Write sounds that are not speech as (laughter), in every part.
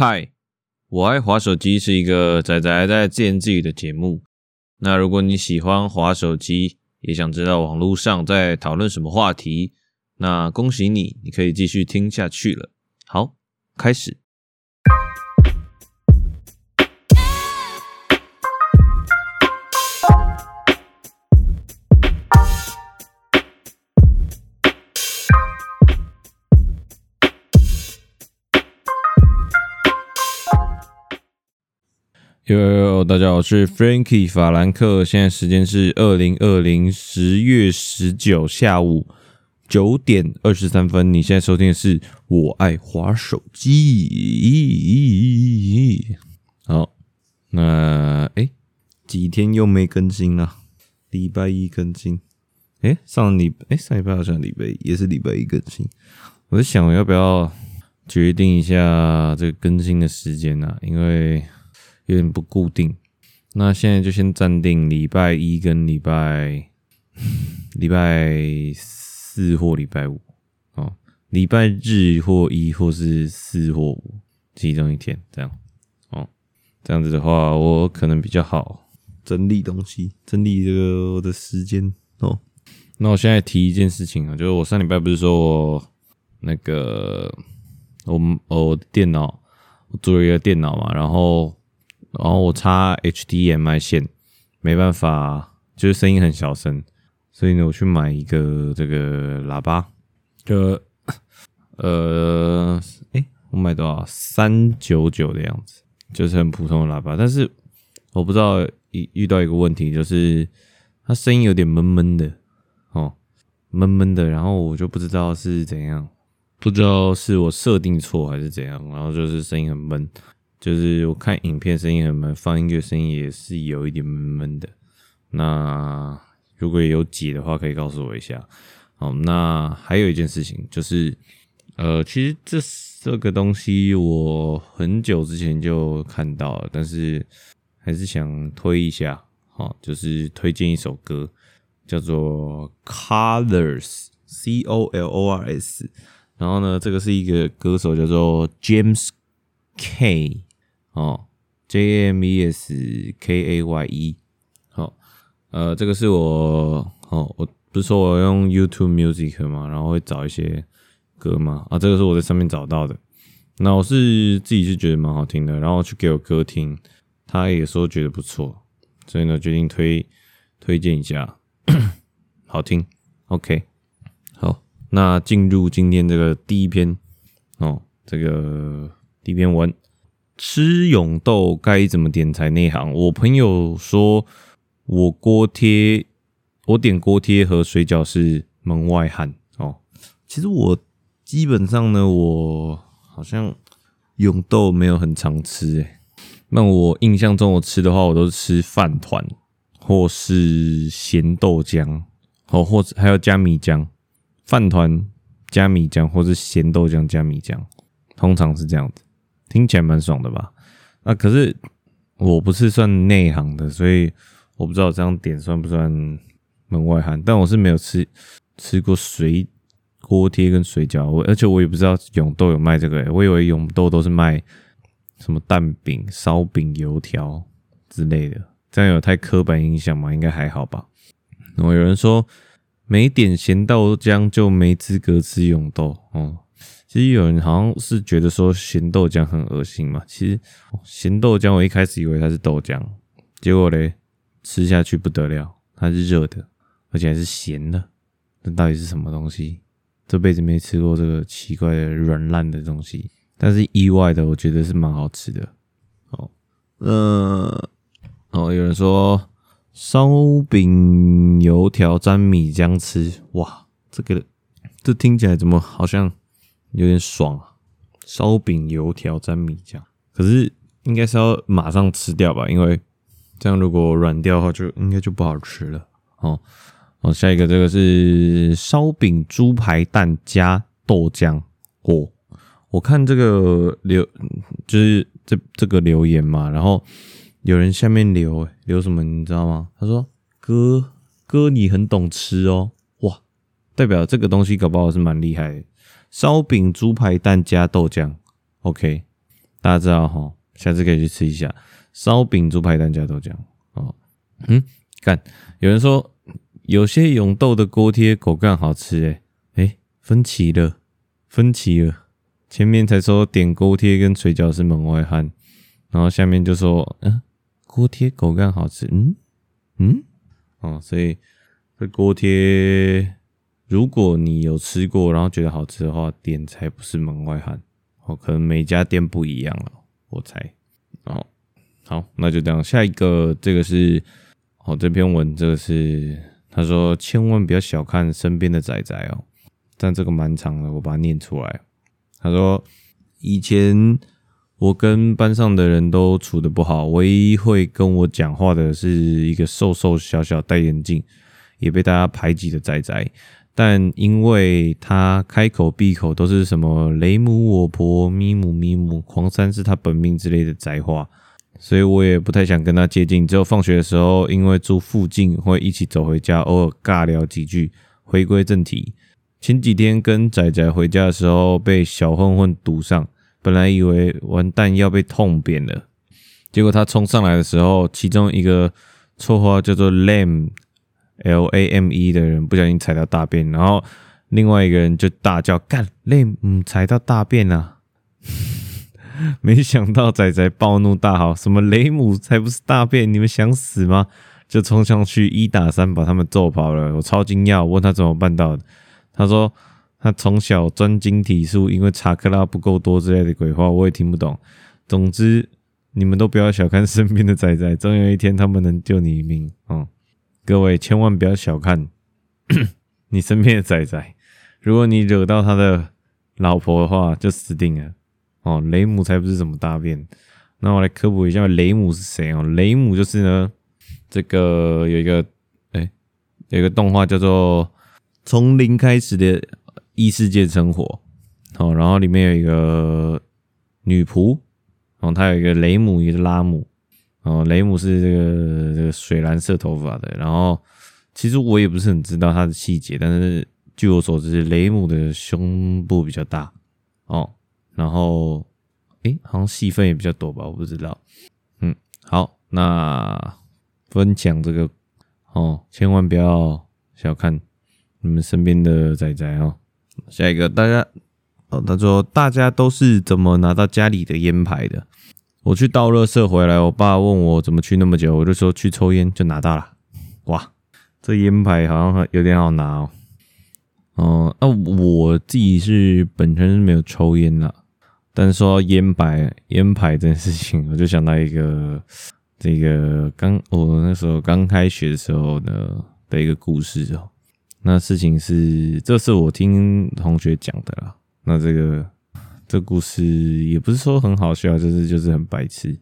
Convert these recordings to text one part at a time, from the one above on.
嗨，我爱滑手机是一个仔仔在自言自语的节目。那如果你喜欢滑手机，也想知道网络上在讨论什么话题，那恭喜你，你可以继续听下去了。好，开始。哟哟，大家好，我是 Frankie 法兰克，现在时间是二零二零十月十九下午九点二十三分。你现在收听的是我爱滑手机。好，那哎，几天又没更新了？礼拜一更新。哎，上礼哎上礼拜好像礼拜一也是礼拜一更新。我在想，我要不要决定一下这个更新的时间呢、因为有点不固定，那现在就先暂定礼拜一跟礼拜 (laughs) 礼拜四或礼拜五哦，礼拜日或一或是四或五其中一天这样哦，这样子的话我可能比较好整理东西，整理这个我的时间哦。那我现在提一件事情啊，就是我上礼拜不是说我那个我我电脑我租了一个电脑嘛，然后。然后我插 HDMI 线，没办法，就是声音很小声，所以呢，我去买一个这个喇叭，就 (coughs) 呃，诶，我买多少？三九九的样子，就是很普通的喇叭。但是我不知道遇遇到一个问题，就是它声音有点闷闷的哦，闷闷的。然后我就不知道是怎样，不知道是我设定错还是怎样，然后就是声音很闷。就是我看影片声音很闷，放音乐声音也是有一点闷闷的。那如果有解的话，可以告诉我一下。好，那还有一件事情就是，呃，其实这这个东西我很久之前就看到了，但是还是想推一下。好，就是推荐一首歌，叫做 Colors，C O L O R S。然后呢，这个是一个歌手叫做 James K。哦，J M E S K A Y E，好，呃，这个是我，哦，我不是说我用 YouTube Music 嘛，然后会找一些歌嘛，啊，这个是我在上面找到的，那我是自己是觉得蛮好听的，然后去给我哥听，他也说觉得不错，所以呢，决定推推荐一下，(coughs) 好听，OK，好，那进入今天这个第一篇，哦，这个第一篇文。吃永豆该怎么点才内行？我朋友说我锅贴，我点锅贴和水饺是门外汉哦。其实我基本上呢，我好像永豆没有很常吃诶。那我印象中，我吃的话，我都是吃饭团或是咸豆浆，哦，或者还要加米浆。饭团加米浆，或是咸豆浆加米浆，通常是这样子。听起来蛮爽的吧？啊，可是我不是算内行的，所以我不知道这样点算不算门外汉。但我是没有吃吃过水锅贴跟水饺，我而且我也不知道永豆有卖这个，欸，我以为永豆都是卖什么蛋饼、烧饼、油条之类的，这样有太刻板印象吗？应该还好吧。然后有人说没点咸豆浆就没资格吃永豆，哦。其实有人好像是觉得说咸豆浆很恶心嘛。其实咸豆浆我一开始以为它是豆浆，结果嘞吃下去不得了，它是热的，而且还是咸的。那到底是什么东西？这辈子没吃过这个奇怪的软烂的东西。但是意外的，我觉得是蛮好吃的。哦，呃，哦，有人说烧饼油条沾米浆吃，哇，这个这听起来怎么好像？有点爽啊！烧饼、油条沾米浆，可是应该是要马上吃掉吧？因为这样如果软掉的话，就应该就不好吃了。哦哦，下一个这个是烧饼猪排蛋加豆浆。哦，我看这个留就是这这个留言嘛，然后有人下面留留什么，你知道吗？他说：“哥哥，你很懂吃哦，哇，代表这个东西搞不好是蛮厉害的。”烧饼猪排蛋加豆浆，OK。大家知道哈，下次可以去吃一下烧饼猪排蛋加豆浆哦。嗯，干，有人说有些永豆的锅贴狗干好吃诶、欸、诶、分歧了，分歧了。前面才说点锅贴跟水饺是门外汉，然后下面就说嗯，锅贴狗干好吃，嗯嗯哦，所以这锅贴如果你有吃过，然后觉得好吃的话，点才不是门外汉。哦，可能每家店不一样了，我猜。哦，好，那就这样。下一个，这个是，哦，这篇文，这个是他说，千万不要小看身边的仔仔哦。但这个蛮长的，我把它念出来。他说，以前我跟班上的人都处得不好，唯一会跟我讲话的是一个瘦瘦小小戴眼镜，也被大家排挤的仔仔。但因为他开口闭口都是什么雷姆我婆咪姆咪姆黄山是他本命之类的宅话，所以我也不太想跟他接近。只有放学的时候，因为住附近会一起走回家，偶尔尬聊几句。回归正题，前几天跟仔仔回家的时候被小混混堵上，本来以为完蛋要被痛扁了，结果他冲上来的时候，其中一个绰号叫做 Lam。L A M E 的人不小心踩到大便，然后另外一个人就大叫：“干雷姆踩到大便啊！” (laughs) 没想到仔仔暴怒大吼：“什么雷姆才不是大便？你们想死吗？”就冲上去一打三把他们揍跑了。我超惊讶，我问他怎么办到的。他说他从小专精体术，因为查克拉不够多之类的鬼话，我也听不懂。总之，你们都不要小看身边的仔仔，总有一天他们能救你一命。嗯。各位千万不要小看 (coughs) 你身边的仔仔，如果你惹到他的老婆的话，就死定了哦。雷姆才不是什么大便。那我来科普一下，雷姆是谁哦？雷姆就是呢，这个有一个哎、有一个动画叫做《从零开始的异世界生活》哦，然后里面有一个女仆，然后她有一个雷姆，一个拉姆。哦，雷姆是这个这个水蓝色头发的，然后其实我也不是很知道他的细节，但是据我所知，雷姆的胸部比较大哦，然后诶，好像戏份也比较多吧，我不知道。嗯，好，那分享这个哦，千万不要小看你们身边的仔仔哦。下一个，大家哦，他说大家都是怎么拿到家里的烟牌的？我去倒垃圾回来，我爸问我怎么去那么久，我就说去抽烟就拿到了。哇，这烟牌好像有点好拿哦。哦、那、我自己是本身是没有抽烟啦，但是说烟牌烟牌这件事情，我就想到一个这个刚我那时候刚开学的时候呢的一个故事哦。那事情是，这是我听同学讲的啦。那这个。这故事也不是说很好笑，就是就是很白痴。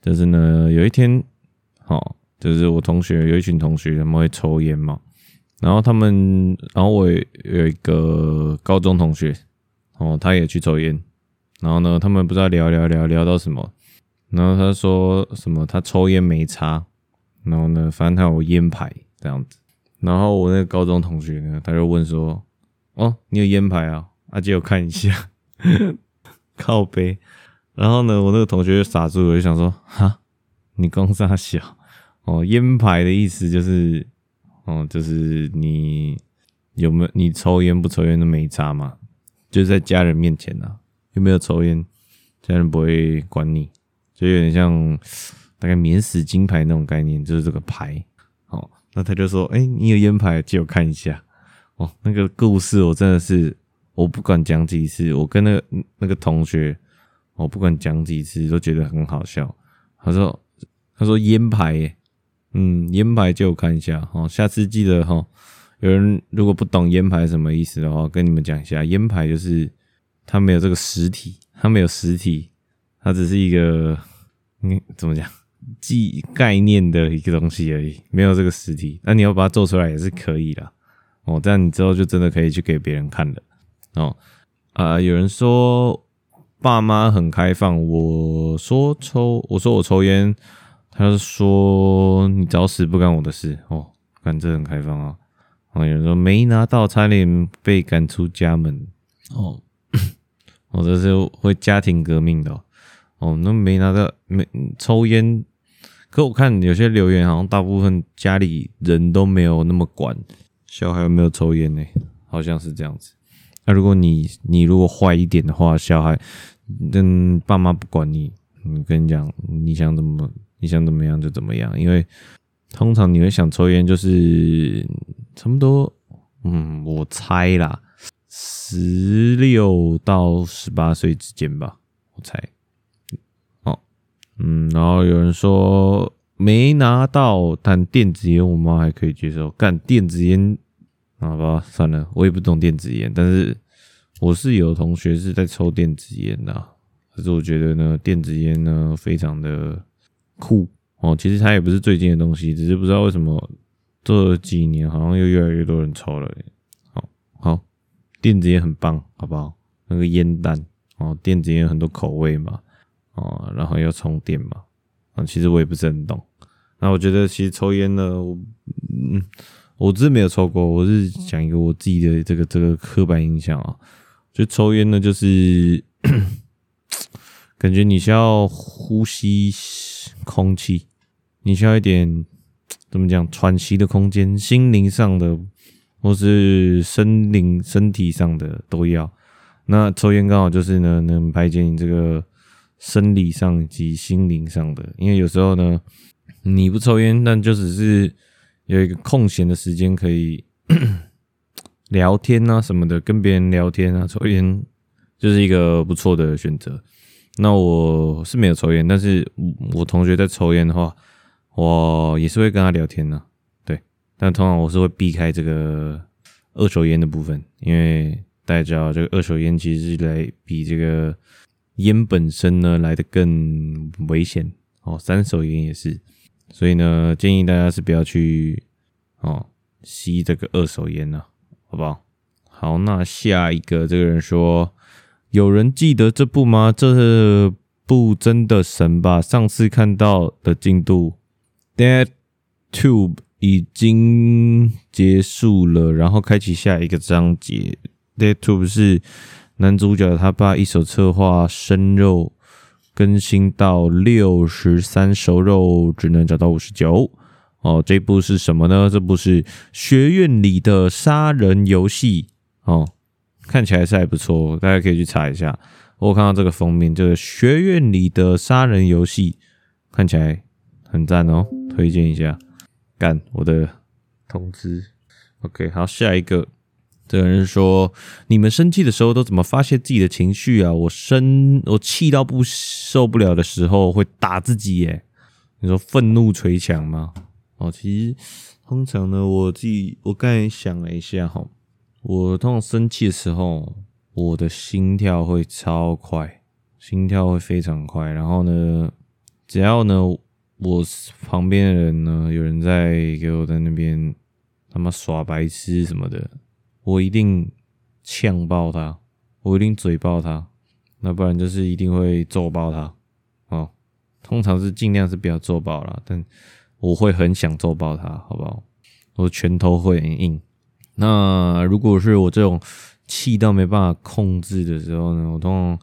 就是呢，有一天，哦，就是我同学有一群同学他们会抽烟嘛，然后他们，然后我有一个高中同学，哦，他也去抽烟，然后呢，他们不知道聊聊聊聊到什么，然后他说什么他抽烟没差，然后呢，反正他有烟牌这样子，然后我那个高中同学呢，他就问说，哦，你有烟牌啊？阿姐，我看一下。(laughs) 靠背，然后呢，我那个同学就傻住了，我就想说，哈，你公三小？哦，烟牌的意思就是，哦，就是你有没有你抽烟不抽烟都没差嘛，就是在家人面前啊，有没有抽烟，家人不会管你，就有点像大概免死金牌那种概念，就是这个牌，哦，那他就说，哎、你有烟牌，借我看一下，哦，那个故事我真的是。我不管讲几次，我跟那个那个同学，我不管讲几次都觉得很好笑。他说：“他说烟牌，嗯，烟牌借我看一下，哦，下次记得哈。有人如果不懂烟牌什么意思的话，跟你们讲一下，烟牌就是它没有这个实体，它没有实体，它只是一个，嗯，怎么讲，记概念的一个东西而已，没有这个实体。那你要把它做出来也是可以的，哦，这样你之后就真的可以去给别人看了。”哦，啊、呃，有人说爸妈很开放，我说抽，我说我抽烟，他就说你找死不干我的事。哦，感觉很开放啊。哦，有人说没拿到，差点被赶出家门。哦，我 (coughs) 这是会家庭革命的。哦，那没拿到没抽烟。可我看有些留言，好像大部分家里人都没有那么管小孩有没有抽烟呢，好像是这样子。那如果你你如果坏一点的话，小孩嗯爸妈不管你，你跟你讲，你想怎么你想怎么样就怎么样，因为通常你会想抽烟，就是差不多，嗯，我猜啦。十六到十八岁之间吧，我猜。哦，嗯，然后有人说没拿到，但电子烟我妈还可以接受。干电子烟，好吧，算了，我也不懂电子烟，但是我是有同学是在抽电子烟的，可是我觉得呢，电子烟呢非常的酷哦。其实它也不是最近的东西，只是不知道为什么这几年好像又越来越多人抽了。好，好。电子烟很棒，好不好？那个烟弹哦，电子烟很多口味嘛，哦，然后要充电嘛，啊，其实我也不是很懂。那我觉得其实抽烟呢，嗯，我真没有抽过，我是讲一个我自己的这个这个刻板印象啊，就抽烟呢，就是 (coughs) 感觉你需要呼吸空气，你需要一点怎么讲喘息的空间，心灵上的。或是身灵身体上的都要，那抽烟刚好就是呢，能排解你这个生理上及心灵上的。因为有时候呢，你不抽烟，但就只是有一个空闲的时间可以 (coughs) 聊天啊什么的，跟别人聊天啊，抽烟 (laughs) 就是一个不错的选择。那我是没有抽烟，但是我同学在抽烟的话，我也是会跟他聊天呢。对但通常我是会避开这个二手烟的部分，因为大家知道这个二手烟其实是来比这个烟本身呢来的更危险哦。三手烟也是，所以呢建议大家是不要去哦吸这个二手烟了，好不好？好，那下一个这个人说，有人记得这部吗？这部真的神吧？上次看到的进度，Dead Tube。已经结束了，然后开启下一个章节。DeadTube 是男主角他爸一手策划生肉更新到六十三熟肉，只能找到五十九。哦，这部是什么呢？这部是学院里的杀人游戏。哦，看起来是还不错，大家可以去查一下。我看到这个封面，就是学院里的杀人游戏，看起来很赞哦，推荐一下。干我的通知，OK，好，下一个，这个人说，你们生气的时候都怎么发泄自己的情绪啊？我生，我气到不受不了的时候会打自己耶。你说愤怒捶墙吗？哦，其实通常呢，我自己我刚才想了一下哈，我通常生气的时候，我的心跳会超快，心跳会非常快，然后呢，只要呢。我旁边的人呢，有人在给我在那边他妈耍白痴什么的，我一定呛爆他，我一定嘴爆他，那不然就是一定会揍爆他。哦，通常是尽量是不要揍爆啦，但我会很想揍爆他，好不好？我拳头会很硬。那如果是我这种气到没办法控制的时候呢，我通常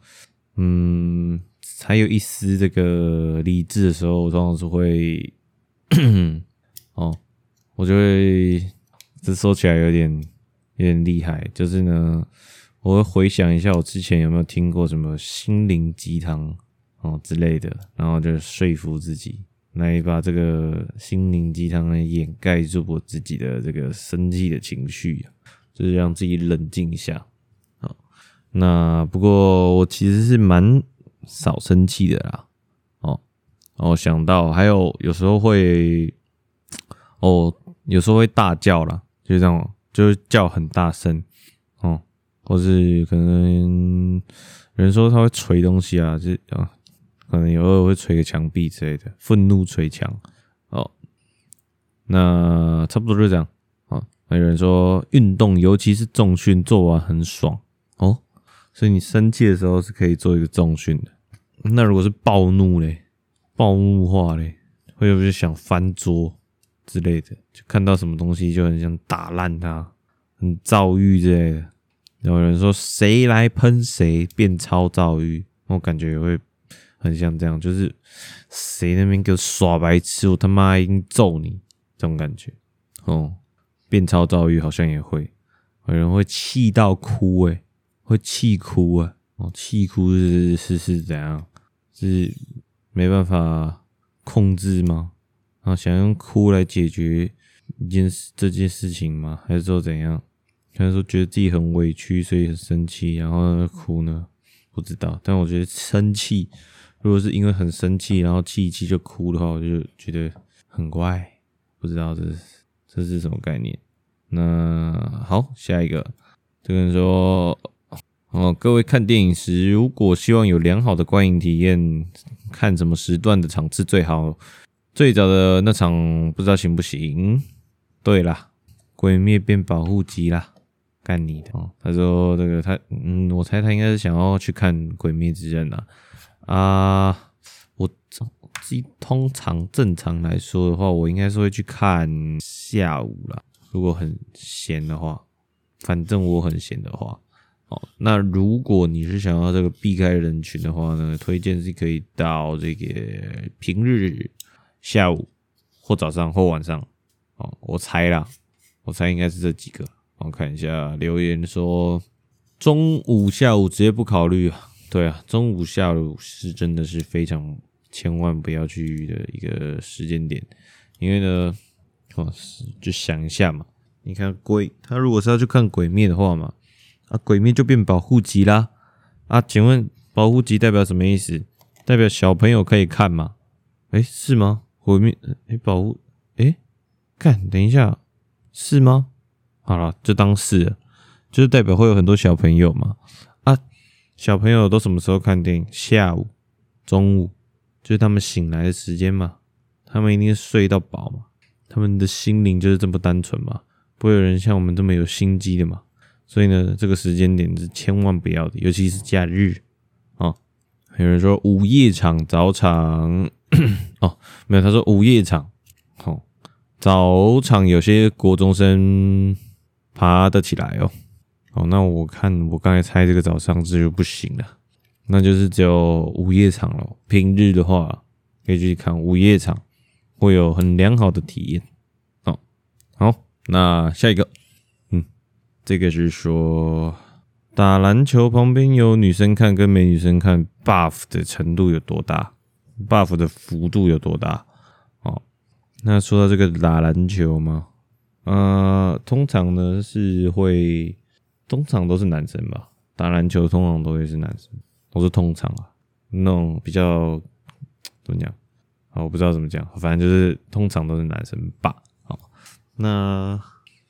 嗯。还有一丝这个理智的时候，我通常是会，(clears throat) 哦，我就会，这说起来有点有点厉害，就是呢，我会回想一下我之前有没有听过什么心灵鸡汤哦之类的，然后就说服自己来把这个心灵鸡汤来掩盖住我自己的这个生气的情绪，就是让自己冷静一下。好，那不过我其实是蛮。少生气的啦，哦，哦，想到还有有时候会，哦，有时候会大叫啦，就是这样，就是叫很大声，哦，或是可能有人说他会捶东西啊，就啊，可能有时候会捶个墙壁之类的，愤怒捶墙，哦，那差不多就这样，哦，还有人说运动，尤其是重训做完很爽，哦。所以你生气的时候是可以做一个重训的。那如果是暴怒嘞，暴怒话嘞，会不会想翻桌之类的？就看到什么东西就很想打烂它，很躁郁之类的。有人说谁来喷谁变超躁郁，我感觉也会很像这样，就是谁那边给我耍白痴，我他妈一定揍你这种感觉。哦，变超躁郁好像也会，有人会气到哭诶，会气哭啊！哦，气哭是是是怎样？是没办法控制吗？啊，想用哭来解决一件事这件事情吗？还是说怎样？还是说觉得自己很委屈，所以很生气，然后哭呢？不知道。但我觉得生气。如果是因为很生气，然后气一气就哭的话，我就觉得很怪，不知道这是这是什么概念。那好，下一个，这个人说，哦，各位看电影时，如果希望有良好的观影体验，看什么时段的场次最好？最早的那场不知道行不行？对啦，鬼灭变保护级啦，干你的！哦，他说这个他，嗯，我猜他应该是想要去看鬼灭之刃啦。啊，我自己通常正常来说的话，我应该是会去看下午啦。如果很闲的话，反正我很闲的话，哦，那如果你是想要这个避开人群的话呢，推荐是可以到这个平日下午或早上或晚上。哦，我猜啦，我猜应该是这几个。我看一下留言说，中午、下午直接不考虑啊。对啊，中午、下午是真的是非常千万不要去的一个时间点，因为呢，哦，就想一下嘛，你看鬼，他如果是要去看鬼灭的话嘛，啊，鬼灭就变保护级啦，啊，请问保护级代表什么意思？代表小朋友可以看吗？诶，是吗？毁灭，诶，保护，诶，看，等一下，是吗？好了，就当是，就是代表会有很多小朋友嘛。啊小朋友都什么时候看电影？下午、中午，就是他们醒来的时间嘛。他们一定是睡到饱嘛。他们的心灵就是这么单纯嘛，不会有人像我们这么有心机的嘛。所以呢，这个时间点是千万不要的，尤其是假日啊。有人说午夜场、早场 (coughs) 哦，没有，他说午夜场，哦，早场有些国中生爬得起来哦。哦，那我看我刚才猜这个早上这就不行了，那就是只有午夜场了。平日的话可以去看午夜场，会有很良好的体验。哦，好，那下一个，嗯，这个是说打篮球旁边有女生看跟没女生看，buff 的程度有多大？buff 的幅度有多大？哦，那说到这个打篮球嘛，呃，通常呢是会。通常都是男生吧，打篮球通常都会是男生，都是通常啊，那种比较怎么讲啊？我不知道怎么讲，反正就是通常都是男生吧。好，那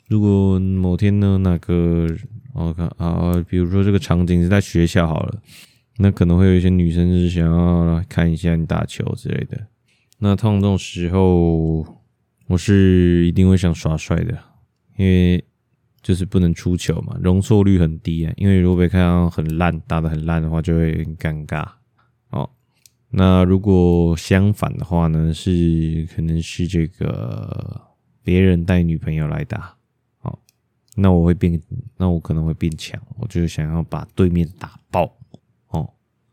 如果某天呢，那个我看啊，比如说这个场景是在学校好了，那可能会有一些女生是想要看一下你打球之类的。那通常这种时候，我是一定会想耍帅的，因为。就是不能出球嘛，容错率很低啊。因为如果被看到很烂，打得很烂的话，就会很尴尬。哦，那如果相反的话呢，是可能是这个别人带女朋友来打，哦，那我会变，那我可能会变强，我就想要把对面打爆，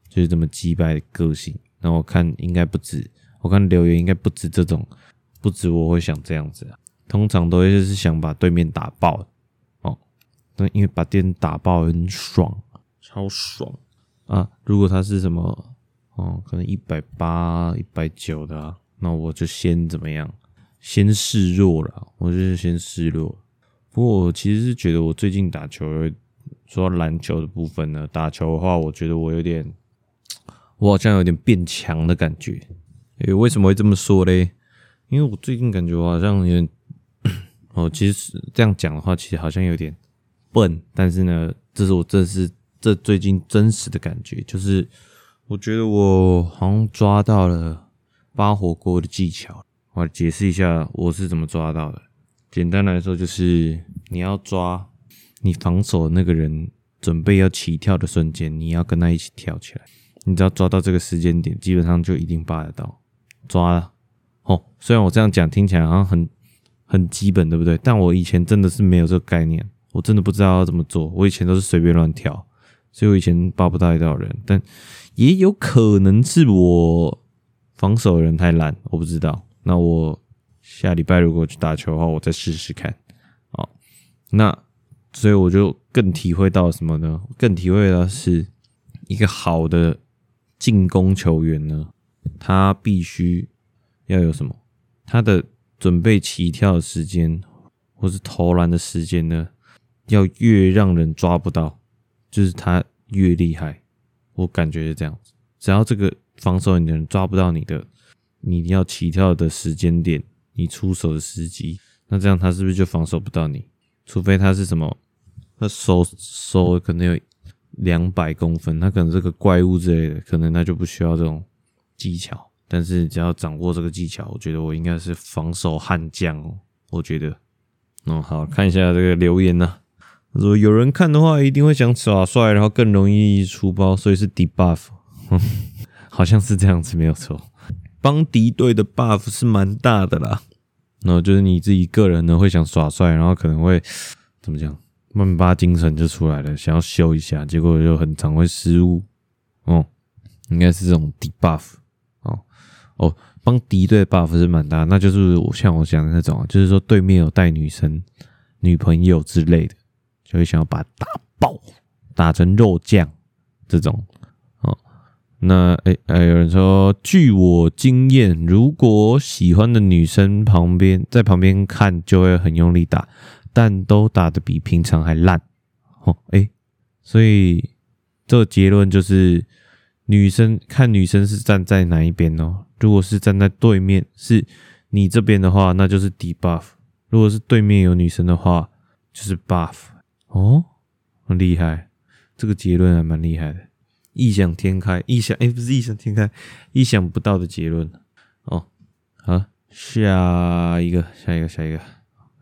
就是这么击败的个性。那我看应该不止，我看留言应该不止这种，不止我会想这样子啊，通常都会就是想把对面打爆。哦那因为把电打爆很爽，超爽啊！如果他是什么哦，可能一百八、一百九的啊，那我就先怎么样？先示弱了，我就是先示弱。不过我其实是觉得，我最近打球，说篮球的部分呢，打球的话，我觉得我有点，我好像有点变强的感觉。诶，为什么会这么说嘞？因为我最近感觉我好像有点，(coughs) 哦，其实这样讲的话，其实好像有点。笨，但是呢，这是我这是这最近真实的感觉，就是我觉得我好像抓到了扒火锅的技巧。我解释一下我是怎么抓到的。简单来说，就是你要抓你防守那个人准备要起跳的瞬间，你要跟他一起跳起来。你只要抓到这个时间点，基本上就一定扒得到。抓了哦，虽然我这样讲听起来好像很很基本，对不对？但我以前真的是没有这个概念。我真的不知道要怎么做，我以前都是随便乱跳，所以我以前扒不到一道人，但也有可能是我防守的人太烂，我不知道。那我下礼拜如果去打球的话，我再试试看。好，那所以我就更体会到什么呢？更体会到是一个好的进攻球员呢，他必须要有什么？他的准备起跳的时间，或是投篮的时间呢，要越让人抓不到，就是他越厉害。我感觉是这样子，只要这个防守你的人抓不到你的，你要起跳的时间点，你出手的时机，那这样他是不是就防守不到你？除非他是什么，他手手可能有两百公分，他可能是个怪物之类的，可能他就不需要这种技巧。但是只要掌握这个技巧，我觉得我应该是防守悍将哦。我觉得，嗯，好，看一下这个留言呢。他说有人看的话，一定会想耍帅，然后更容易出包，所以是 debuff，(laughs) 好像是这样子，没有错。帮敌对的 buff 是蛮大的啦。然后就是你自己个人呢，会想耍帅，然后可能会怎么讲，曼巴精神就出来了，想要修一下，结果就很常会失误。哦，应该是这种 debuff。哦哦，帮敌对 buff 是蛮大，那就是我像我讲的那种，就是说对面有带女生、女朋友之类的。就会想要把它打爆，打成肉酱这种哦。那诶诶，有人说，据我经验，如果喜欢的女生旁边在旁边看，就会很用力打，但都打得比平常还烂哦。诶，所以这个结论就是，女生看女生是站在哪一边哦。如果是站在对面，是你这边的话，那就是 debuff；如果是对面有女生的话，就是 buff。哦，很厉害，这个结论还蛮厉害的，异想天开，异想诶，不是异想天开，意想不到的结论哦。好，下一个，下一个，下一个。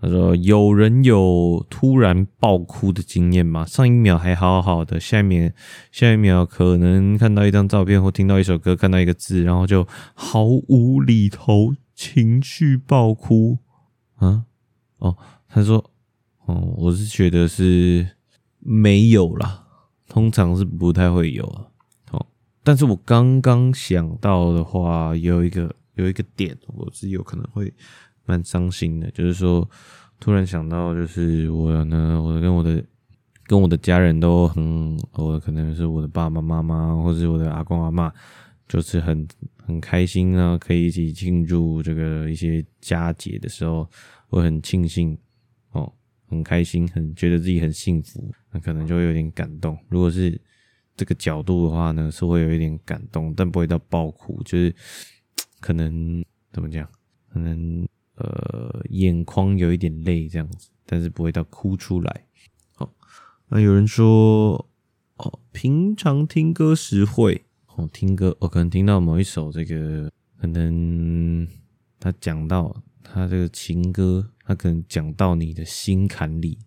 他说：“有人有突然爆哭的经验吗？上一秒还好好的，下一秒，下一秒可能看到一张照片或听到一首歌，看到一个字，然后就毫无厘头，情绪爆哭。”啊，哦，他说。哦，我是觉得是没有啦，通常是不太会有啊。哦，但是我刚刚想到的话，有一个有一个点，我是有可能会蛮伤心的，就是说突然想到，就是我呢，我跟我的跟我的家人都很，我可能是我的爸爸妈妈，或者是我的阿公阿嬷，就是很很开心啊，可以一起庆祝这个一些佳节的时候，我很庆幸哦。很开心，很觉得自己很幸福，那可能就会有点感动。如果是这个角度的话呢，是会有一点感动，但不会到爆哭，就是可能怎么讲，可能呃眼眶有一点泪这样子，但是不会到哭出来。好，那有人说哦，平常听歌时会哦听歌，我、哦、可能听到某一首这个，可能他讲到他这个情歌。他可能讲到你的心坎里，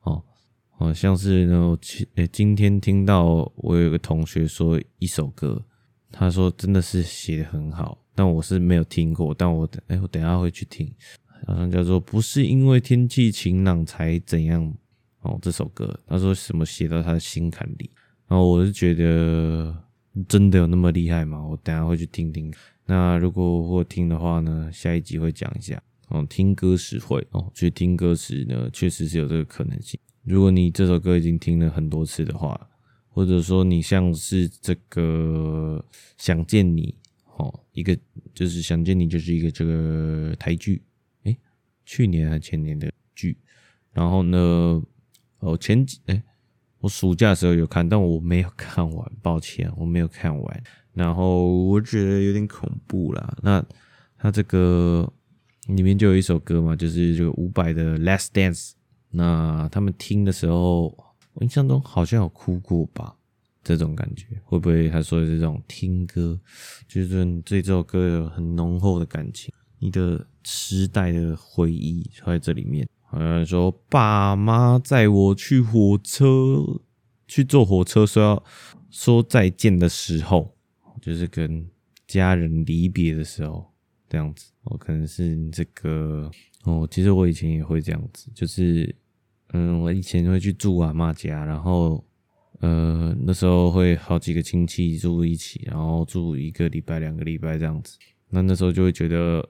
哦，好像是呢。今诶，今天听到我有个同学说一首歌，他说真的是写得很好，但我是没有听过，但我等诶，我等下会去听，好像叫做不是因为天气晴朗才怎样哦。这首歌他说什么写到他的心坎里，然后我是觉得真的有那么厉害吗？我等下会去听听。那如果我听的话呢，下一集会讲一下。哦，听歌时会哦，去听歌时呢，确实是有这个可能性。如果你这首歌已经听了很多次的话，或者说你像是这个想见你，一个就是想见你就是一个这个台剧，诶，去年还前年的剧。然后呢，哦前几诶，我暑假的时候有看，但我没有看完，抱歉，我没有看完。然后我觉得有点恐怖啦。那他这个。里面就有一首歌嘛，就是这个伍佰的《Last Dance》。那他们听的时候，我印象中好像有哭过吧？这种感觉会不会他说的是这种听歌，就是对这首歌有很浓厚的感情，你的时代的回忆在这里面。好像说爸妈载我去火车，去坐火车说要说再见的时候，就是跟家人离别的时候。这样子，哦，可能是你这个哦。其实我以前也会这样子，就是嗯，我以前会去住阿妈家，然后呃，那时候会好几个亲戚住一起，然后住一个礼拜、两个礼拜这样子。那那时候就会觉得，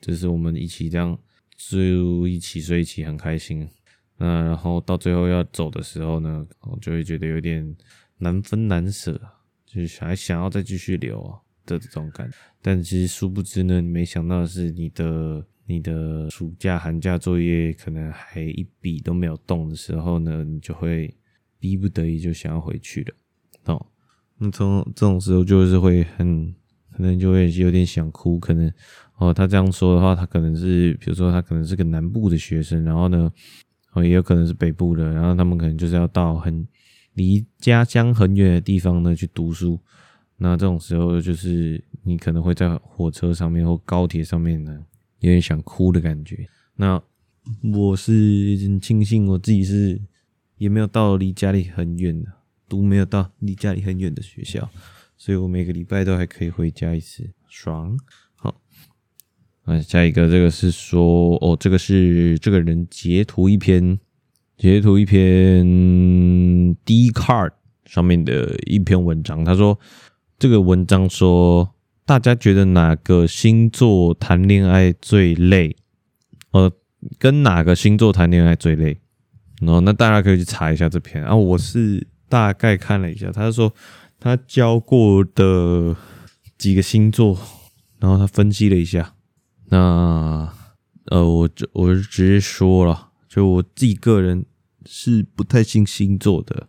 就是我们一起这样住一起睡一起很开心。那然后到最后要走的时候呢，我就会觉得有点难分难舍，就是还想要再继续留的这种感觉。但其实殊不知呢，你没想到的是你的你的暑假寒假作业可能还一笔都没有动的时候呢，你就会。逼不得已就想要回去了，哦，那从这种时候就是会很可能就会有点想哭，可能哦，他这样说的话，他可能是比如说他可能是个南部的学生，然后呢，哦，也有可能是北部的，然后他们可能就是要到很离家乡很远的地方呢去读书，那这种时候就是你可能会在火车上面或高铁上面呢，有点想哭的感觉。那我是很庆幸我自己是。也没有到离家里很远的，读没有到离家里很远的学校，所以我每个礼拜都还可以回家一次，爽。好，啊，下一个这个是说，哦，这个是这个人截图一篇，截图一篇 Dcard 上面的一篇文章，他说这个文章说，大家觉得哪个星座谈恋爱最累？呃，跟哪个星座谈恋爱最累？哦，那大家可以去查一下这篇啊。我是大概看了一下，他说他教过的几个星座，然后他分析了一下。那呃，我就我就直接说了，就我自己个人是不太信星座的。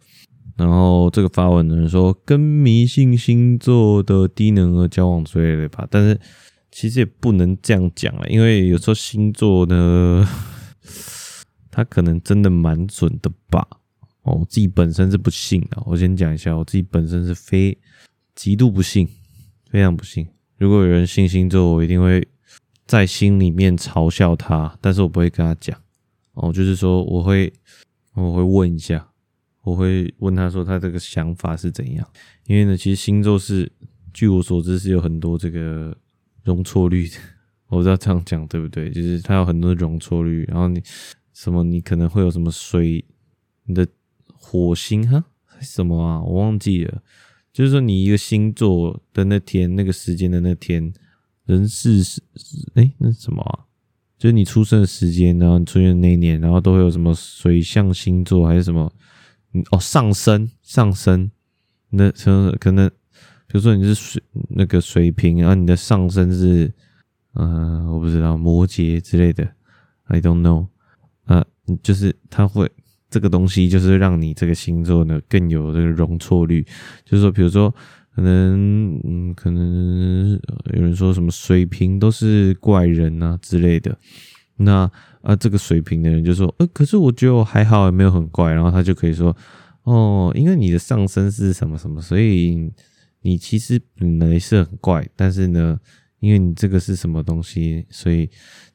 然后这个发文的人说，跟迷信星座的低能儿交往之类的吧。但是其实也不能这样讲啊，因为有时候星座呢。他可能真的蛮准的吧？哦，我自己本身是不信的。我先讲一下，我自己本身是非极度不信，非常不信。如果有人信星座，我一定会在心里面嘲笑他，但是我不会跟他讲。哦，就是说我会我会问一下，我会问他说他这个想法是怎样？因为呢，其实星座是据我所知是有很多这个容错率的。我不知道这样讲对不对？就是它有很多容错率，然后你。什么？你可能会有什么水？你的火星哈？什么啊？我忘记了。就是说，你一个星座的那天，那个时间的那天，人事是哎，那什么啊？就是你出生的时间，然后你出生的那一年，然后都会有什么水象星座还是什么？哦，上升上升，那什么可能？比如说你是水那个水瓶，然后你的上升是嗯、我不知道摩羯之类的，I don't know。啊，就是它会这个东西，就是让你这个星座呢更有这个容错率。就是说，比如说，可能嗯，可能有人说什么水瓶都是怪人啊之类的。那啊，这个水瓶的人就说，呃，可是我觉得我还好，也没有很怪。然后他就可以说，哦，因为你的上升是什么什么，所以你其实本来是很怪，但是呢，因为你这个是什么东西，所以。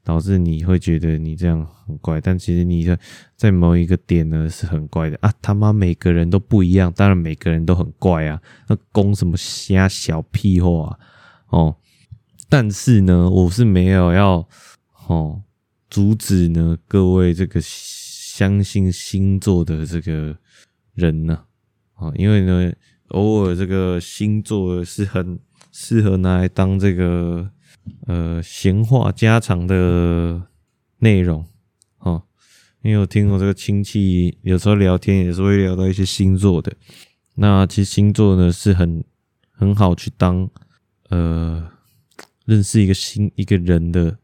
导致你会觉得你这样很怪，但其实你在在某一个点呢是很怪的啊！他妈每个人都不一样，当然每个人都很怪啊！那攻什么瞎小屁话啊哦！但是呢，我是没有要哦阻止呢各位这个相信星座的这个人呢啊，因为呢偶尔这个星座是很适合拿来当这个。呃，闲话家常的内容，哦，因为我听过这个亲戚有时候聊天也是会聊到一些星座的。那其实星座呢是很很好去当呃认识一个新一个人的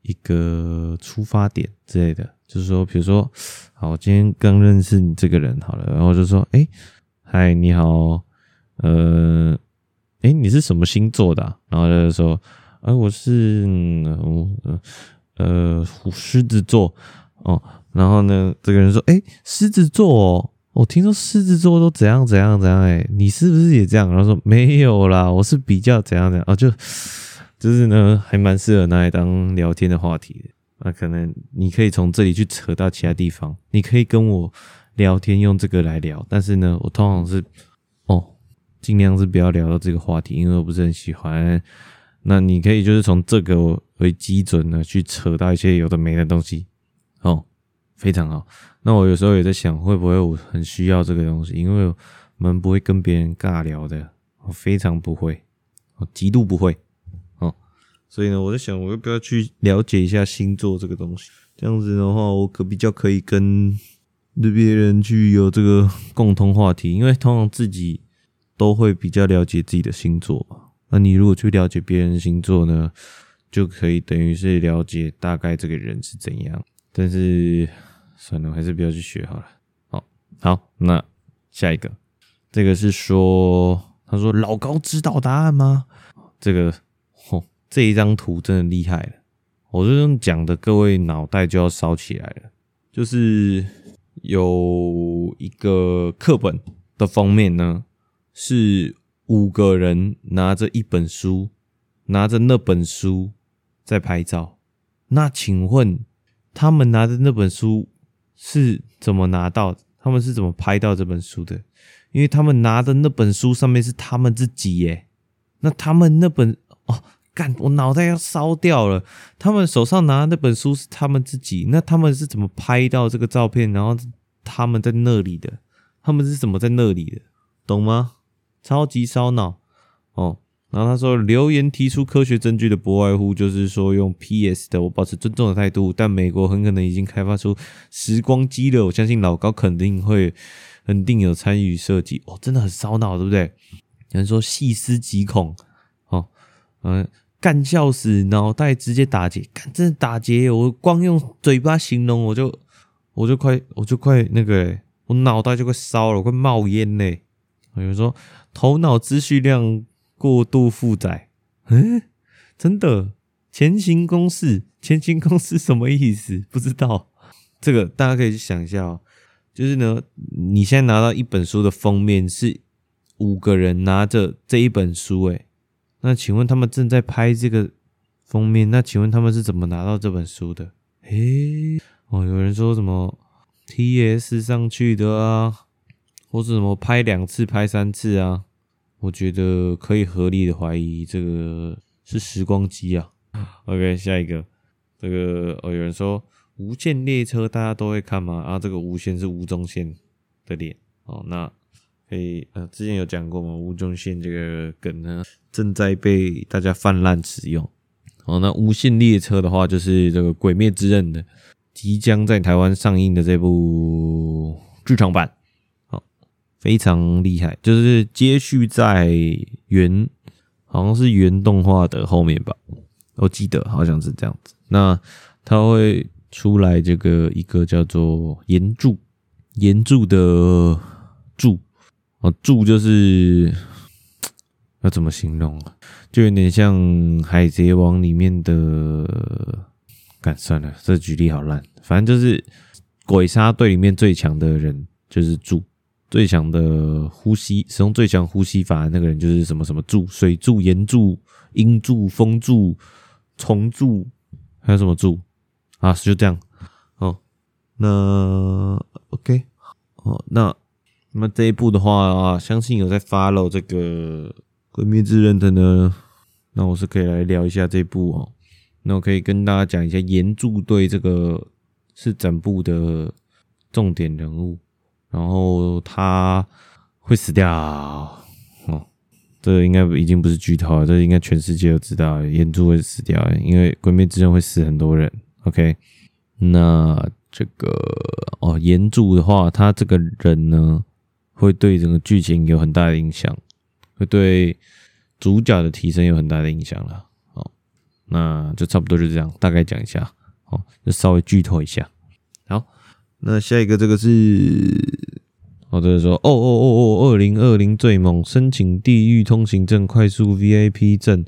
一个出发点之类的。就是说，比如说，好，今天刚认识你这个人好了，然后就说，哎，嗨，你好，呃，哎，你是什么星座的？然后就说。哎，我是嗯呃狮子座哦，然后呢，这个人说，哎，狮子座哦，我听说狮子座都怎样怎样怎样，哎，你是不是也这样？然后说没有啦，我是比较怎样怎样哦，就就是呢，还蛮适合拿来当聊天的话题的。那可能你可以从这里去扯到其他地方，你可以跟我聊天用这个来聊，但是呢，我通常是，尽量是不要聊到这个话题，因为我不是很喜欢。那你可以就是从这个为基准呢，去扯到一些有的没的东西，哦，非常好。那我有时候也在想，会不会我很需要这个东西？因为我们不会跟别人尬聊的，我非常不会，我极度不会。哦，所以呢，我在想，我要不要去了解一下星座这个东西？这样子的话，我可比较可以跟别人去有这个共同话题，因为通常自己都会比较了解自己的星座嘛。那你如果去了解别人的星座呢，就可以等于是了解大概这个人是怎样。但是算了，我还是不要去学好了。好，好，那下一个，这个是说，他说老高知道答案吗？这个，嚯，这一张图真的厉害了。我这种讲的，各位脑袋就要烧起来了。就是有一个课本的封面呢，是五个人拿着一本书，拿着那本书在拍照。那请问他们拿着那本书是怎么拿到？他们是怎么拍到这本书的？因为他们拿的那本书上面是他们自己耶。那他们那本哦。干，我脑袋要烧掉了！他们手上拿的那本书是他们自己，那他们是怎么拍到这个照片？然后他们在那里的，他们是怎么在那里的？懂吗？超级烧脑哦！然后他说，留言提出科学证据的不外乎就是说用 PS 的，我保持尊重的态度。但美国很可能已经开发出时光机了，我相信老高肯定会肯定有参与设计。哦，真的很烧脑，对不对？有人说细思极恐，哦，嗯。干笑死，脑袋直接打结，干真的打结！我光用嘴巴形容，我就我就快我就快那个、欸，我脑袋就快烧了，我快冒烟嘞！有人说头脑资讯量过度负载，嗯，真的？前行公式，前行公式什么意思？不知道。这个大家可以去想一下哦，就是呢，你现在拿到一本书的封面是五个人拿着这一本书，诶。那请问他们正在拍这个封面？那请问他们是怎么拿到这本书的？诶，哦，有人说什么 TS 上去的啊，或是什么拍两次、拍三次啊？我觉得可以合理的怀疑这个是时光机啊。OK，下一个，这个哦，有人说无限列车大家都会看吗？啊，这个无限是吴宗宪的脸哦，那。可以，呃，之前有讲过嘛，吴宗宪这个梗呢，正在被大家泛滥使用。哦，那无限列车的话，就是这个《鬼灭之刃》的即将在台湾上映的这部剧场版，非常厉害，就是接续在原，好像是原动画的后面吧，我记得好像是这样子。那它会出来这个一个叫做炎柱，炎柱的柱。哦，柱就是要怎么形容啊？就有点像《海贼王》里面的……干算了，这举例好烂。反正就是鬼杀队里面最强的人就是柱，最强的呼吸，使用最强呼吸法的那个人就是什么什么柱，水柱、岩柱、阴柱、风柱、虫柱，还有什么柱啊？就这样。哦，那 OK，哦，那。那么这一部的话啊，相信有在 follow 这个《鬼灭之刃》的呢，那我是可以来聊一下这一部哦。那我可以跟大家讲一下，岩柱对这个是整部的重点人物，然后他会死掉哦。这应该已经不是剧透了，这应该全世界都知道，炎柱会死掉，因为《鬼灭之刃》会死很多人。OK，那这个哦，炎柱的话，他这个人呢？会对整个剧情有很大的影响，会对主角的提升有很大的影响了。好，那就差不多就这样，大概讲一下。好，就稍微剧透一下。那下一个这个是，哦，这个说，哦哦哦哦，二零二零最猛，申请地狱通行证、快速 VIP 证，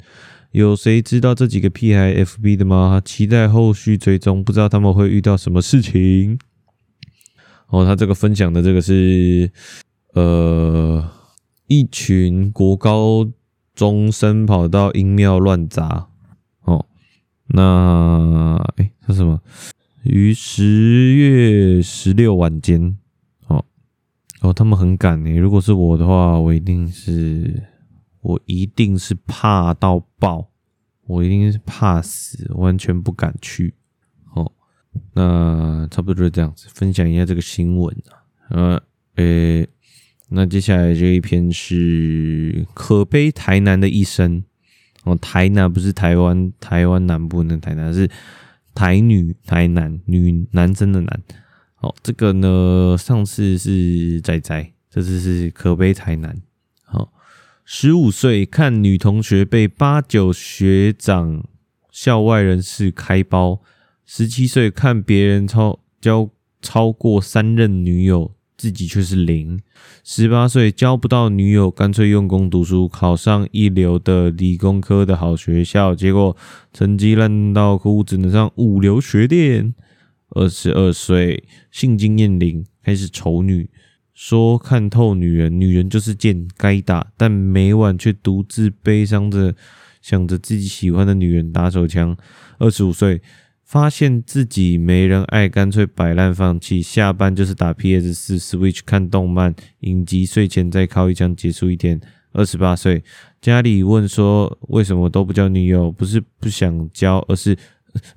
有谁知道这几个屁孩 FB 的吗？期待后续追踪，不知道他们会遇到什么事情。哦，他这个分享的这个是。呃，一群国高中生跑到阴庙乱砸，哦，那诶，这、什么？于十月十六晚间，哦，哦，他们很赶诶，如果是我的话，我一定是，我一定是怕到爆，我一定是怕死，完全不敢去。哦，那差不多就是这样子，分享一下这个新闻啊，呃，诶。那接下来这一篇是可悲台南的一生哦，台南不是台湾台湾南部的台南，是台女台男女男生的男。哦，这个呢，上次是仔仔，这次是可悲台男。好，十五岁看女同学被八九学长校外人士开包，十七岁看别人超交超过三任女友。自己却是零，十八岁交不到女友，干脆用功读书，考上一流的理工科的好学校，结果成绩烂到哭，只能上五流学店。二十二岁性经验零，开始丑女，说看透女人，女人就是贱，该打，但每晚却独自悲伤着，想着自己喜欢的女人打手枪。二十五岁。发现自己没人爱，干脆摆烂放弃。下班就是打 PS 四、Switch 看动漫、影集，睡前再靠一枪结束一天。二十八岁，家里问说为什么都不交女友？不是不想交，而是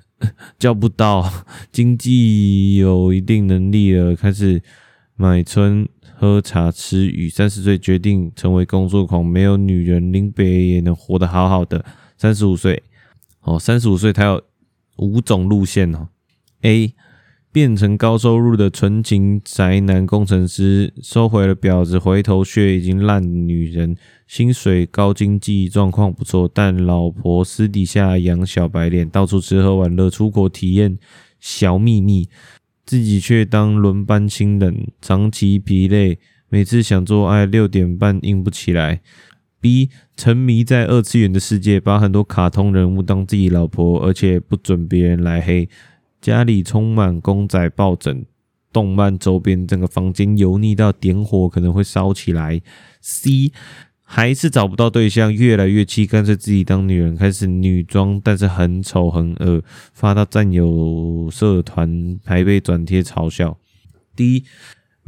(laughs) 交不到。经济有一定能力了，开始买春、喝茶、吃鱼。三十岁决定成为工作狂，没有女人，林北也能活得好好的。三十五岁，哦，三十五岁他要。五种路线哦，A 变成高收入的纯情宅男工程师，收回了婊子回头血已经烂女人，薪水高，经济状况不错，但老婆私底下养小白脸，到处吃喝玩乐，出国体验小秘密，自己却当轮班情人，长期疲累，每次想做爱六点半硬不起来。B 沉迷在二次元的世界，把很多卡通人物当自己老婆，而且不准别人来黑。家里充满公仔、抱枕、动漫周边，整个房间油腻到点火可能会烧起来。C 还是找不到对象，越来越气，干脆自己当女人，开始女装，但是很丑很恶，发到战友社团还被转贴嘲笑。D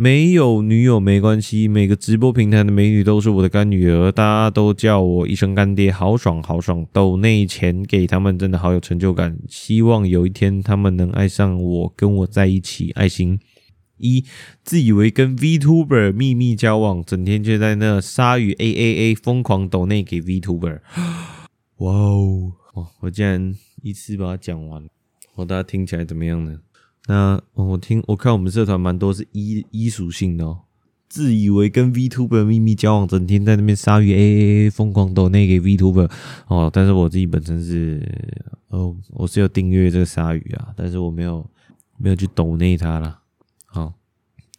没有女友没关系，每个直播平台的美女都是我的干女儿，大家都叫我一声干爹，好爽好爽！抖内钱给他们真的好有成就感，希望有一天他们能爱上我，跟我在一起。爱心一，自以为跟 VTuber 秘密交往，整天就在那鲨鱼 A A A 疯狂抖内给 VTuber。哇哦，我竟然一次把它讲完，我大家听起来怎么样呢？那我听我看我们社团蛮多是一一属性的哦，自以为跟 VTuber 秘密交往，整天在那边鲨鱼 A A A 疯狂抖内给 VTuber 哦，但是我自己本身是哦，我是有订阅这个鲨鱼啊，但是我没有没有去抖内它啦。好，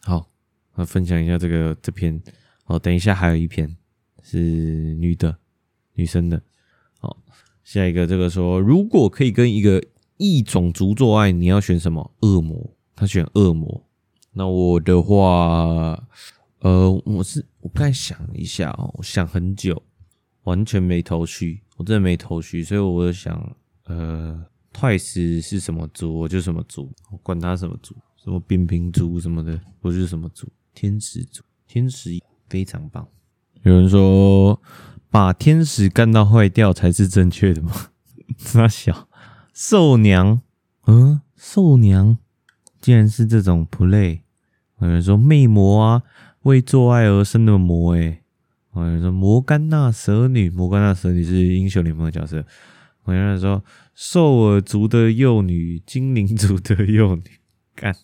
好，我分享一下这个这篇哦，等一下还有一篇是女的女生的，好，下一个这个说如果可以跟一个。异种族做爱，你要选什么？恶魔，他选恶魔。那我的话，呃，我是我刚才想一下哦，我想很久，完全没头绪，我真的没头绪，所以我就想，呃，Twice 是什么族，我就什么族，我管他什么族，什么扁平族什么的，我就是什么族，天使族，天使非常棒。有人说，把天使干到坏掉才是正确的吗？他小。兽娘，嗯，兽娘竟然是这种 play。有人说魅魔啊，为做爱而生的魔，诶有人说摩甘娜蛇女，摩甘娜蛇女是英雄联盟的角色。有人说兽耳族的幼女，精灵族的幼女，干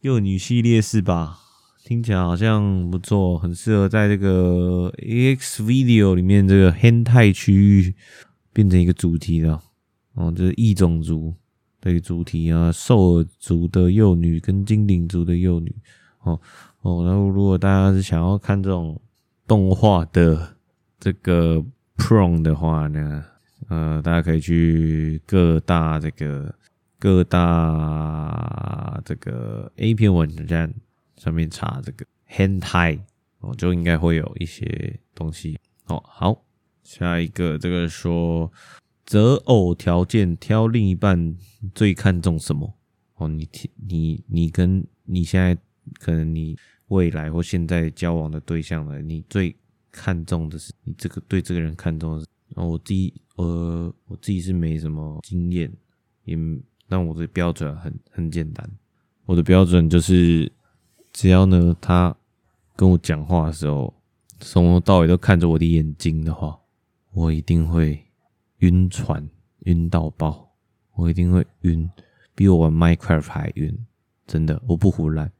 幼女系列是吧？听起来好像不错，很适合在这个 X video 里面这个 hentai 区域变成一个主题的。哦，这是异种族的一个主题啊，兽耳族的幼女跟精灵族的幼女。哦哦，然后如果大家是想要看这种动画的这个 Prong 的话呢，呃，大家可以去各大这个各大这个 A 片网站上面查这个 Hentai，哦，就应该会有一些东西。哦，好，下一个这个说。择偶条件挑另一半最看重什么？哦，你你你跟你现在可能你未来或现在交往的对象呢？你最看重的是你这个对这个人看重的是？哦，我自己呃我自己是没什么经验，也但我的标准很很简单，我的标准就是只要呢他跟我讲话的时候，从头到尾都看着我的眼睛的话，我一定会晕船，晕到爆，我一定会晕，比我玩 Minecraft 还晕，真的，我不唬烂。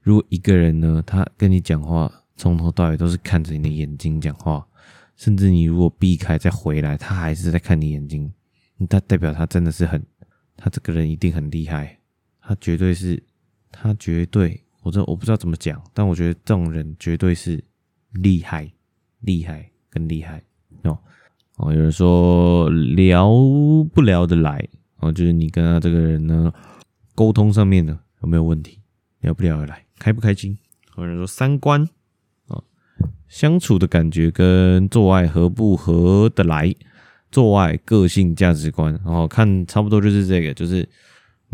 如果一个人呢，他跟你讲话，从头到尾都是看着你的眼睛讲话，甚至你如果避开再回来，他还是在看你眼睛，他代表他真的是很，他这个人一定很厉害，他绝对是，他绝对。我这我不知道怎么讲，但我觉得这种人绝对是厉害，厉害更厉害哦。哦，有人说聊不聊得来，哦，就是你跟他这个人呢，沟通上面呢有没有问题，聊不聊得来，开不开心？有人说三观。啊，相处的感觉跟做爱合不合得来，做爱个性价值观，然后看差不多就是这个，就是。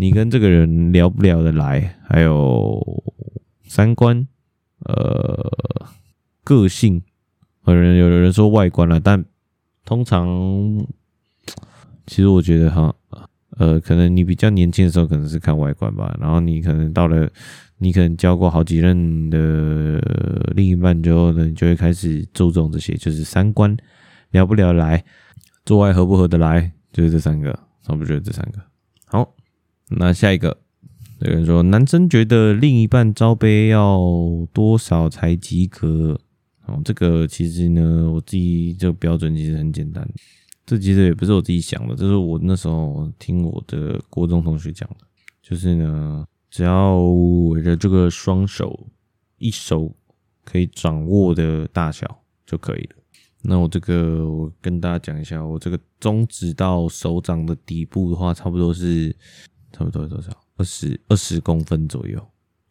你跟这个人聊不聊得来，还有三观，呃，个性，有人有的人说外观了，但通常，其实我觉得哈，呃，可能你比较年轻的时候可能是看外观吧，然后你可能到了，你可能交过好几任的另一半之后呢，你就会开始注重这些，就是三观聊不聊来，做爱合不合得来，就是这三个，差不多就是这三个，好。那下一个，有人说，男生觉得另一半罩杯要多少才及格？哦，这个其实呢，我自己这个标准其实很简单，这其实也不是我自己想的，这是我那时候听我的国中同学讲的，就是呢，只要我的这个双手一手可以掌握的大小就可以了。那我这个，我跟大家讲一下，我这个中指到手掌的底部的话，差不多是。差不多多少？二十二十公分左右，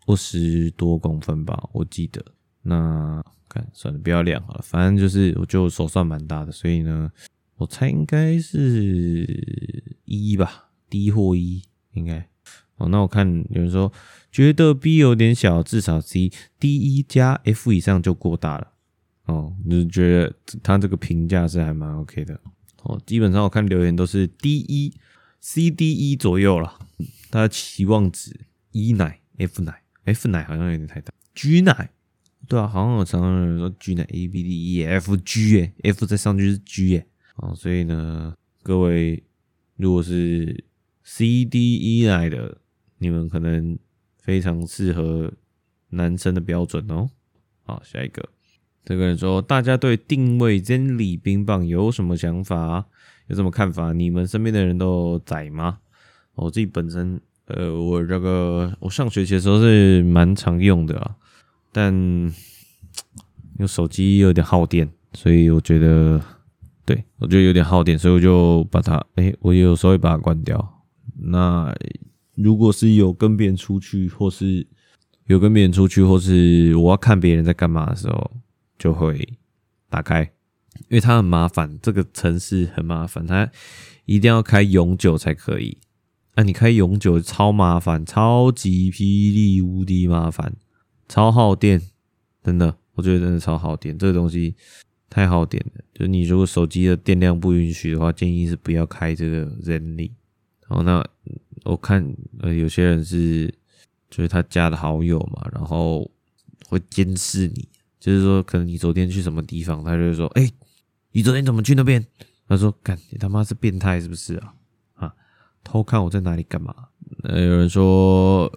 二十多公分吧，我记得。那看算了，不要量好了，反正就是我就手算蛮大的，所以呢，我猜应该是一吧，D 或一应该。哦，那我看有人说觉得 B 有点小，至少 C，D 一加 F 以上就过大了。哦，就是觉得他这个评价是还蛮 OK 的。哦，基本上我看留言都是 D 一。C D E 左右了，他的期望值 E 奶 F 奶 F 奶好像有点太大，G 奶对啊，好像有常常有人说 G 呢 A B D E F G 诶，F 再上去是 G 诶，哦，所以呢，各位如果是 C D E 来的，你们可能非常适合男生的标准哦。好，下一个，这个人说，大家对定位真理冰棒有什么想法？有什么看法？你们身边的人都在吗？我自己本身，呃，我这个我上学期的时候是蛮常用的啊，但用手机有点耗电，所以我觉得，对，我觉得有点耗电，所以我就把它，哎、我有时候会把它关掉。那如果是有跟别人出去，或是有跟别人出去，或是我要看别人在干嘛的时候，就会打开。因为它很麻烦，这个城市很麻烦，它一定要开永久才可以。那、啊、你开永久超麻烦，超级霹雳无敌麻烦，超耗电，真的，我觉得真的超耗电。这个东西太耗电了，就你如果手机的电量不允许的话，建议是不要开这个。然后那我看呃有些人是就是他加的好友嘛，然后会监视你，就是说可能你昨天去什么地方，他就会说，哎、你昨天怎么去那边？他说：“干，你他妈是变态是不是啊？啊，偷看我在哪里干嘛？”呃，有人说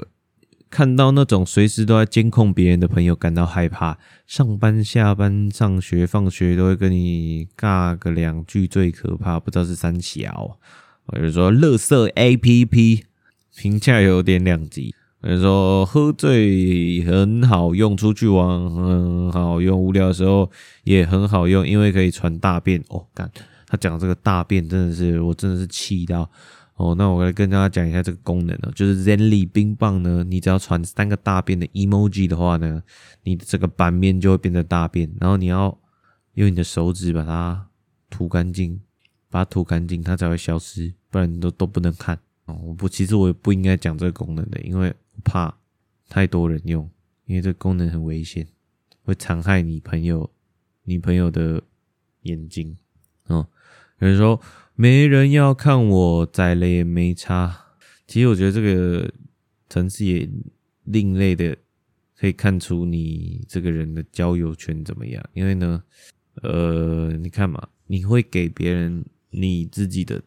看到那种随时都在监控别人的朋友感到害怕，上班、下班、上学、放学都会跟你尬个两句，最可怕，不知道是三小。有人说乐色 APP 评价有点两极。比如说喝醉很好用，出去玩很好用，无聊的时候也很好用，因为可以传大便。哦，干，他讲这个大便真的是，我真的是气到。哦，那我来跟大家讲一下这个功能呢，就是 ZENLY 冰棒呢，你只要传三个大便的 emoji 的话呢，你的这个版面就会变成大便，然后你要用你的手指把它涂干净，把它涂干净，它才会消失，不然你都都不能看。哦，我不，其实我也不应该讲这个功能的，因为。怕太多人用，因为这个功能很危险，会残害你朋友、你朋友的眼睛。哦，有人说没人要看我再累也没差。其实我觉得这个城市也另类的可以看出你这个人的交友圈怎么样。因为呢，呃，你看嘛，你会给别人你自己的，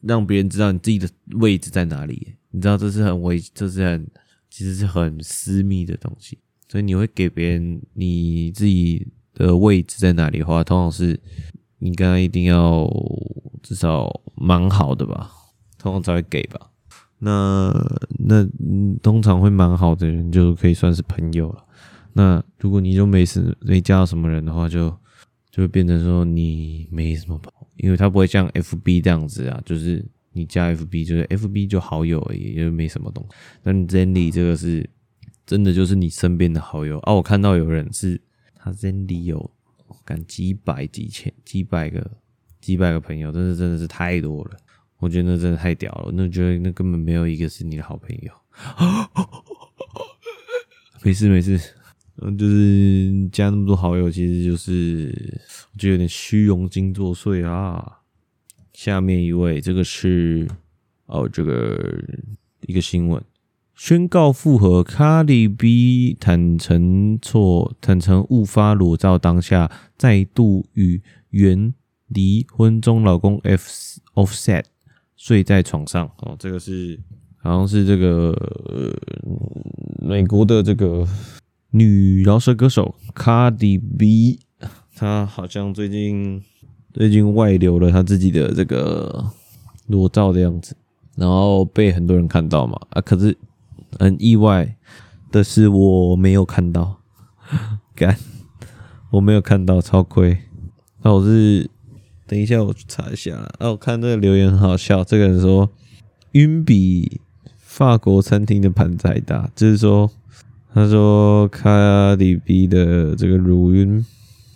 让别人知道你自己的位置在哪里。你知道这是很危，这是很其实是很私密的东西。所以你会给别人你自己的位置在哪里的话，通常是你刚刚一定要至少蛮好的吧，通常才会给吧。那那通常会蛮好的人就可以算是朋友了。那如果你就没什没加到什么人的话，就就会变成说你没什么朋友，因为他不会像 FB 这样子啊，就是你加 FB 就是 FB 就好友而已，就没什么东西。但 Zenly 这个是。真的就是你身边的好友啊！我看到有人是他 Zenly 有干几百几千几百个几百个朋友，真的真的是太多了。我觉得那真的太屌了，那觉得那根本没有一个是你的好朋友。(laughs) 没事没事，嗯，就是加那么多好友，其实就是我觉得有点虚荣心作祟啊。下面一位，这个是哦，这个一个新闻。宣告复合，卡迪 B 坦承错，坦承误发裸照当下，再度与原离婚中老公 F Offset 睡在床上。哦，这个是好像是这个、呃、美国的这个女饶舌歌手卡迪 B，她好像最近最近外流了她自己的这个裸照的样子，然后被很多人看到嘛啊，可是。很意外的是，我没有看到，(laughs) 干，我没有看到，超亏。那我是等一下，我去查一下啦。啊，我看这个留言很好笑，这个人说晕比法国餐厅的盘子还大，就是说，他说卡迪比的这个乳晕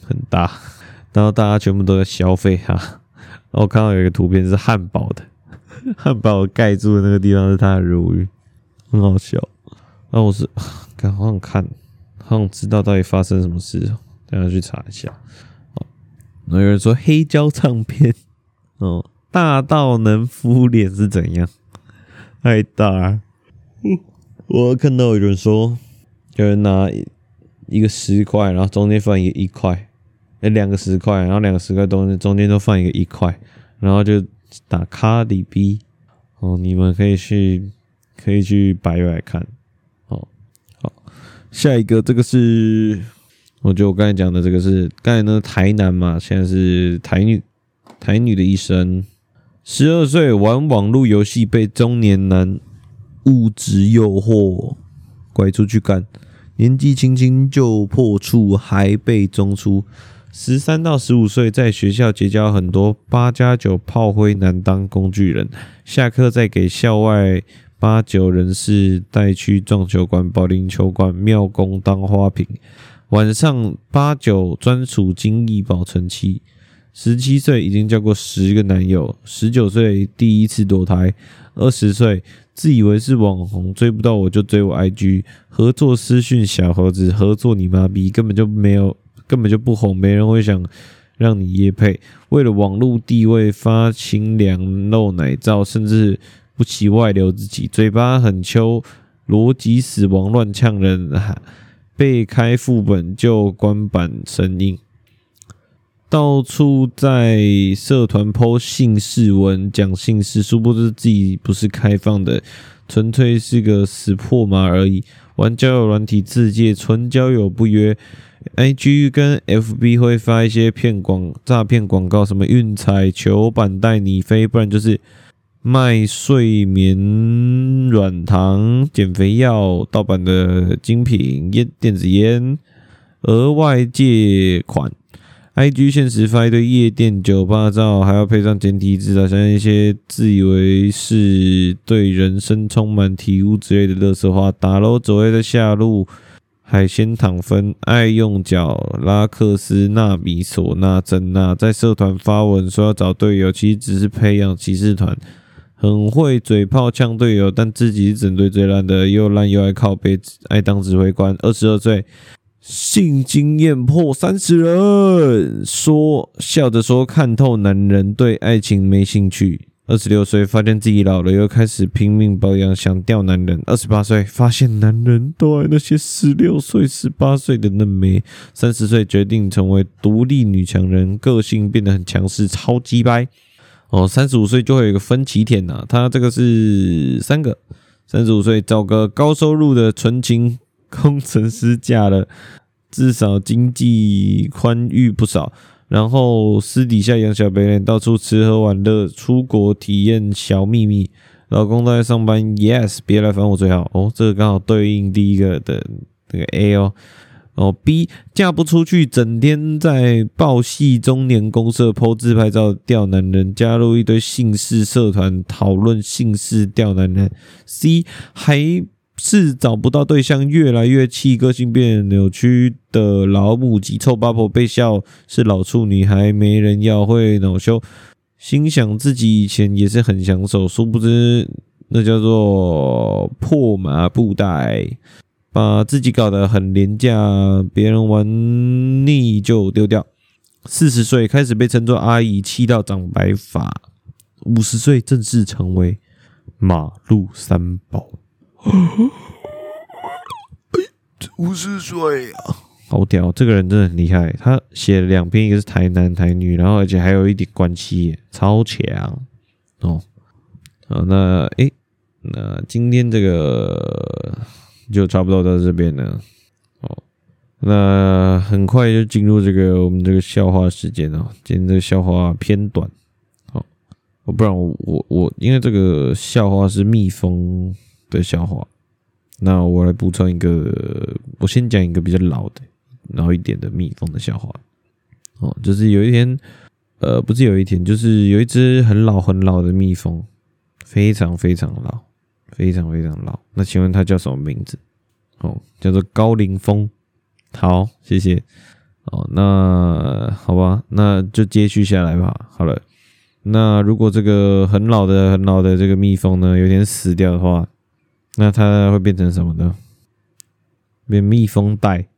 很大，然后大家全部都在消费哈。然后我看到有一个图片是汉堡的，汉堡盖住的那个地方是他的乳晕。很好笑，那我是，刚好想看，好想知道到底发生什么事，等下去查一下。哦，有人说黑胶唱片，哦，大到能敷脸是怎样？太大啊。我看到有人说，有人拿一个十块，然后中间放一个一块，哎，两个十块，然后两个十块中间中间都放一个一块，然后就打卡里 B。哦，你们可以去。可以去摆摆看，好，好，下一个这个是，我觉得我刚才讲的这个是刚才那台男嘛，现在是台女，台女的一生，十二岁玩网络游戏被中年男物质诱惑。拐出去干，年纪轻轻就破处还被中出，十三到十五岁在学校结交很多八加九炮灰男当工具人，下课再给校外。八九人士带去撞球馆、保龄球馆、庙公当花瓶。晚上八九专属精益保存期。十七岁已经交过十个男友，十九岁第一次堕胎，二十岁自以为是网红，追不到我就追我 IG，合作私讯小盒子，合作你妈逼，根本就没有，根本就不红，没人会想让你夜配。为了网络地位发清凉露奶照，甚至。不惜外流自己，嘴巴很秋，逻辑死亡乱呛人，被开副本就关板声音，到处在社团 po 性事文讲姓氏，殊不知自己不是开放的，纯粹是个死破马而已。玩交友软体自介，纯交友不约，IG 跟 FB 会发一些骗广诈骗广告，什么运彩球板带你飞，不然就是。卖睡眠软糖、减肥药、盗版的精品烟、电子烟，额外借款。IG 限时发一堆夜店、酒吧照，还要配上简体字啊，像一些自以为是、对人生充满体悟之类的垃圾话。打楼只会在下路海鲜躺分，爱用脚拉克斯、纳米、索纳、珍娜，在社团发文说要找队友，其实只是培养骑士团。很会嘴炮呛队友，但自己是整队最烂的，又烂又爱靠背，爱当指挥官。二十二岁，性经验破三十人，说笑着说看透男人对爱情没兴趣，二十六岁发现自己老了，又开始拼命保养，想钓男人。二十八岁发现男人都爱那些十六岁、十八岁的嫩妹。三十岁决定成为独立女强人，个性变得很强势，超级掰。哦，三十五岁就会有一个分歧点呐，他这个是三个。三十五岁找个高收入的纯情工程师嫁了，至少经济宽裕不少。然后私底下养小白脸，到处吃喝玩乐，出国体验小秘密。老公都在上班，yes，别来烦我最好。哦，这个刚好对应第一个的那个 A 哦。哦，B 嫁不出去，整天在爆系中年公社 po 自拍照钓男人，加入一堆姓氏社团讨论姓氏钓男人。C 还。是找不到对象，越来越气，个性变扭曲的老母鸡臭八婆被笑是老处女，还没人要会恼羞，心想自己以前也是很享受，殊不知那叫做破麻布袋，把自己搞得很廉价，别人玩腻就丢掉。四十岁开始被称作阿姨，气到长白发，五十岁正式成为马路三宝。(gasps) 五十岁啊，好屌！这个人真的很厉害，他写了两篇，一个是台男台女，然后而且还有一点关系，超强哦。好，那诶，那今天这个就差不多到这边了。哦，那很快就进入这个我们这个笑话时间哦。今天这个笑话偏短，好，不然我我我，因为这个笑话是蜜蜂的笑话，那我来补充一个，我先讲一个比较老的，老一点的蜜蜂的笑话。哦，就是有一天，呃，不是有一天，就是有一只很老很老的蜜蜂，非常非常老，非常非常老。那请问它叫什么名字？哦，叫做高龄蜂。好，谢谢。哦，那好吧，那就接续下来吧。好了，那如果这个很老的很老的这个蜜蜂呢，有点死掉的话。那它会变成什么呢？变蜜蜂袋。